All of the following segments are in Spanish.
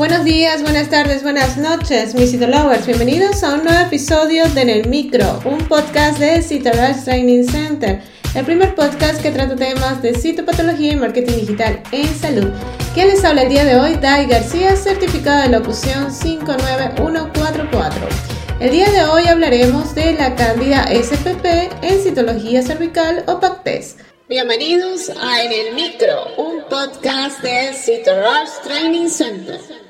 Buenos días, buenas tardes, buenas noches, mis Citolovers. Bienvenidos a un nuevo episodio de En el Micro, un podcast de Citorush Training Center, el primer podcast que trata temas de citopatología y marketing digital en salud. Quien les habla el día de hoy, Dai García, certificado de locución 59144. El día de hoy hablaremos de la cándida SPP en citología cervical o PACTES. Bienvenidos a En el Micro, un podcast de Citorush Training Center.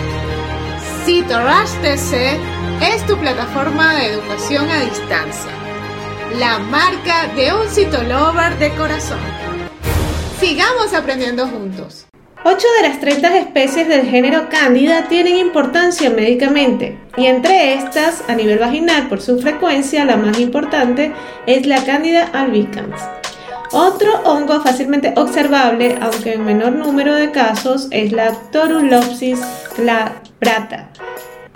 Rush TC es tu plataforma de educación a distancia, la marca de un citolover de corazón. Sigamos aprendiendo juntos. 8 de las 30 especies del género Cándida tienen importancia médicamente, y entre estas, a nivel vaginal por su frecuencia, la más importante es la Cándida albicans. Otro hongo fácilmente observable, aunque en menor número de casos, es la Torulopsis glabrata,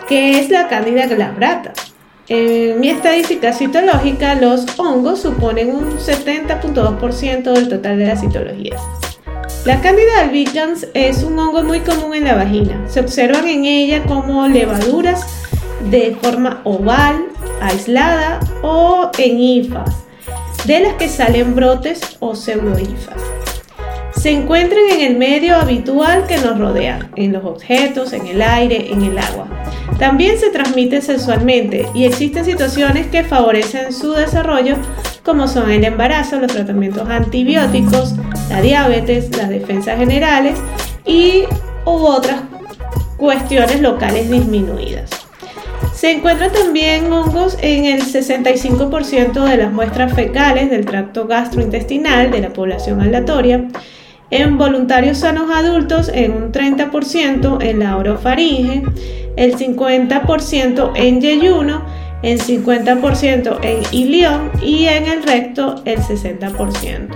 que es la cándida glabrata. En mi estadística citológica, los hongos suponen un 70.2% del total de las citologías. La cándida albicans es un hongo muy común en la vagina. Se observan en ella como levaduras de forma oval, aislada o en hifas, de las que salen brotes o pseudohifas se encuentran en el medio habitual que nos rodea, en los objetos, en el aire, en el agua. También se transmite sexualmente y existen situaciones que favorecen su desarrollo como son el embarazo, los tratamientos antibióticos, la diabetes, las defensas generales y u otras cuestiones locales disminuidas. Se encuentran también hongos en el 65% de las muestras fecales del tracto gastrointestinal de la población aleatoria en voluntarios sanos adultos en un 30% en la orofaringe, el 50% en yeyuno, el 50% en ilión y en el recto el 60%.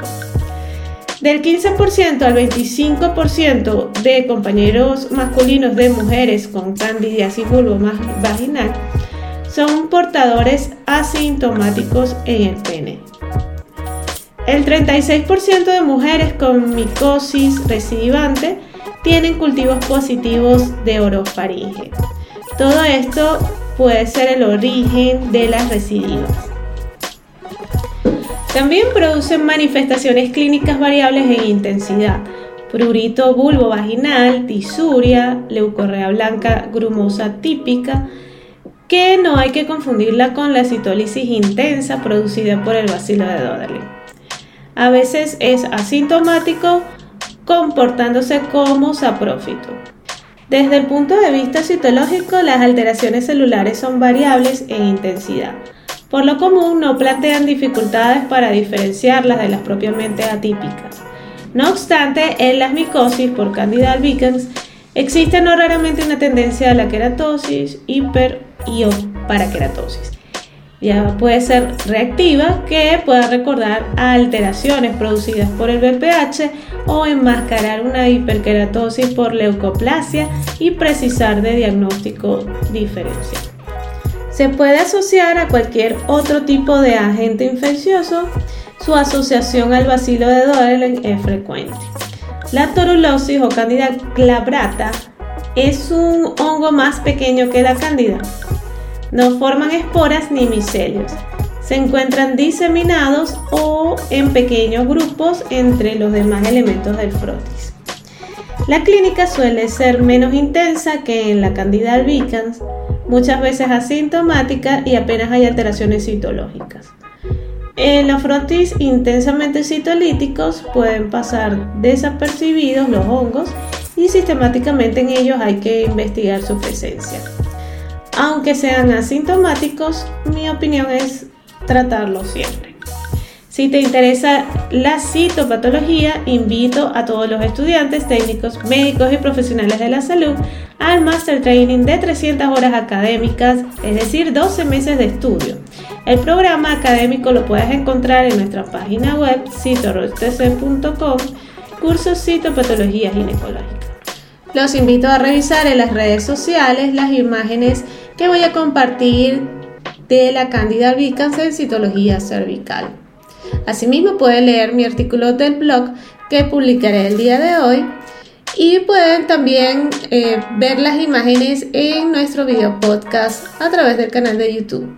Del 15% al 25% de compañeros masculinos de mujeres con candidiasis vulvo vaginal son portadores asintomáticos en el pene. El 36% de mujeres con micosis recidivante tienen cultivos positivos de orofaringe. Todo esto puede ser el origen de las recidivas. También producen manifestaciones clínicas variables en intensidad. Prurito bulbo vaginal, tisuria, leucorrea blanca grumosa típica, que no hay que confundirla con la citólisis intensa producida por el bacilo de Doderlin a veces es asintomático comportándose como saprófito. Desde el punto de vista citológico, las alteraciones celulares son variables en intensidad. Por lo común, no plantean dificultades para diferenciarlas de las propiamente atípicas. No obstante, en las micosis por Candida albicans existe no raramente una tendencia a la queratosis, hiper y o paraqueratosis ya puede ser reactiva que pueda recordar alteraciones producidas por el BPH o enmascarar una hiperkeratosis por leucoplasia y precisar de diagnóstico diferencial. Se puede asociar a cualquier otro tipo de agente infeccioso, su asociación al bacilo de Doelen es frecuente. La torulosis o candida glabrata es un hongo más pequeño que la candida, no forman esporas ni micelios. Se encuentran diseminados o en pequeños grupos entre los demás elementos del frotis. La clínica suele ser menos intensa que en la Candida albicans, muchas veces asintomática y apenas hay alteraciones citológicas. En los frotis intensamente citolíticos pueden pasar desapercibidos los hongos y sistemáticamente en ellos hay que investigar su presencia. Aunque sean asintomáticos, mi opinión es tratarlos siempre. Si te interesa la citopatología, invito a todos los estudiantes, técnicos, médicos y profesionales de la salud al Master Training de 300 horas académicas, es decir, 12 meses de estudio. El programa académico lo puedes encontrar en nuestra página web citorostc.com, curso Citopatología Ginecológica. Los invito a revisar en las redes sociales las imágenes que voy a compartir de la Cándida albicans en citología cervical. Asimismo pueden leer mi artículo del blog que publicaré el día de hoy y pueden también eh, ver las imágenes en nuestro video podcast a través del canal de YouTube.